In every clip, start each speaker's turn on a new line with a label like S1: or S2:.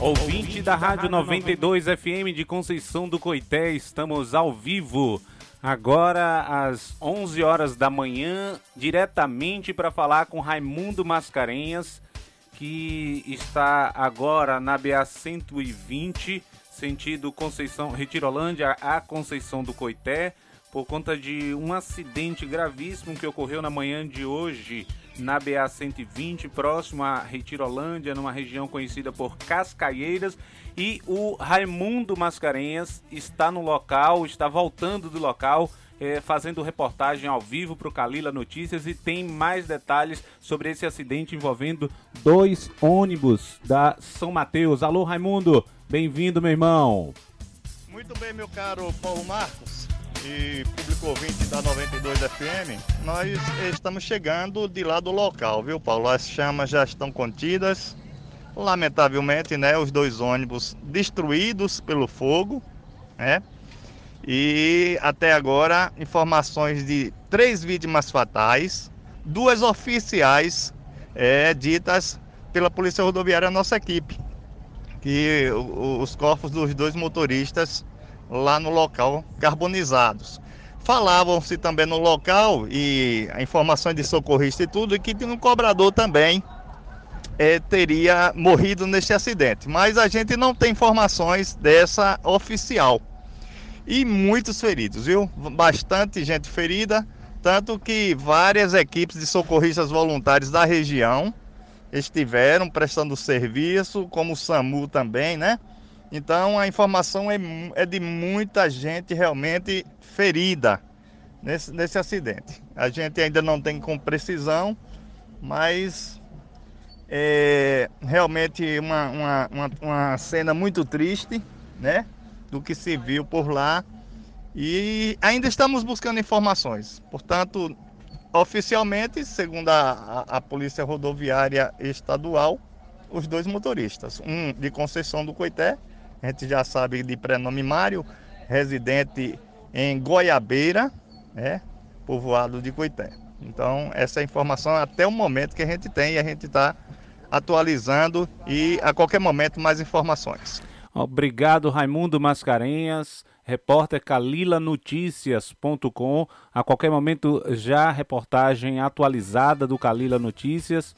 S1: Ouvinte da Rádio 92 FM de Conceição do Coité, estamos ao vivo. Agora às 11 horas da manhã, diretamente para falar com Raimundo Mascarenhas, que está agora na BA 120, sentido Conceição Retirolândia a Conceição do Coité, por conta de um acidente gravíssimo que ocorreu na manhã de hoje na BA 120, próximo a Retirolândia, numa região conhecida por Cascaieiras. E o Raimundo Mascarenhas está no local, está voltando do local, é, fazendo reportagem ao vivo para o Calila Notícias e tem mais detalhes sobre esse acidente envolvendo dois ônibus da São Mateus. Alô, Raimundo, bem-vindo, meu irmão.
S2: Muito bem, meu caro Paulo Marcos e público ouvinte da 92 FM, nós estamos chegando de lá do local, viu, Paulo? As chamas já estão contidas. Lamentavelmente, né, os dois ônibus destruídos pelo fogo, né? E até agora, informações de três vítimas fatais, duas oficiais é, ditas pela Polícia Rodoviária, nossa equipe, que os corpos dos dois motoristas lá no local carbonizados. Falavam-se também no local e informações de socorrista e tudo que um cobrador também é, teria morrido neste acidente, mas a gente não tem informações dessa oficial. E muitos feridos, viu? Bastante gente ferida, tanto que várias equipes de socorristas voluntários da região estiveram prestando serviço, como o SAMU também, né? Então a informação é, é de muita gente realmente ferida nesse, nesse acidente. A gente ainda não tem com precisão, mas é realmente uma, uma, uma, uma cena muito triste, né? Do que se viu por lá. E ainda estamos buscando informações. Portanto, oficialmente, segundo a, a, a Polícia Rodoviária Estadual, os dois motoristas, um de Conceição do Coité a gente já sabe de prenome Mário, residente em Goiabeira, né, povoado de Coité. Então, essa é a informação até o momento que a gente tem e a gente está atualizando e a qualquer momento mais informações.
S1: Obrigado, Raimundo Mascarenhas, repórter calilanoticias.com. A qualquer momento já reportagem atualizada do Calila Notícias.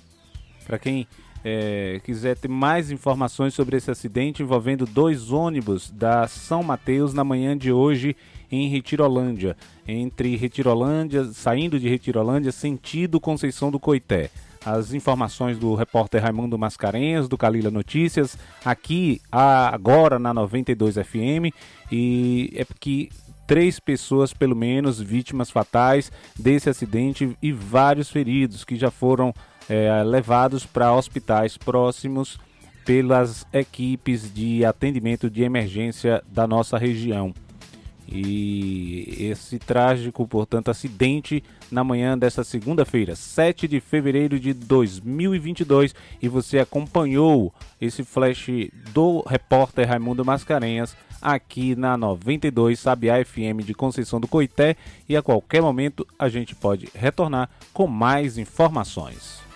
S1: Para quem é, quiser ter mais informações sobre esse acidente envolvendo dois ônibus da São Mateus na manhã de hoje em Retirolândia, entre Retirolândia, saindo de Retirolândia, sentido Conceição do Coité. As informações do repórter Raimundo Mascarenhas, do Calila Notícias, aqui agora na 92 FM, e é que três pessoas, pelo menos, vítimas fatais desse acidente e vários feridos que já foram é, levados para hospitais próximos pelas equipes de atendimento de emergência da nossa região. E esse trágico, portanto, acidente na manhã desta segunda-feira, 7 de fevereiro de 2022, e você acompanhou esse flash do repórter Raimundo Mascarenhas aqui na 92 Sabiá FM de Conceição do Coité, e a qualquer momento a gente pode retornar com mais informações.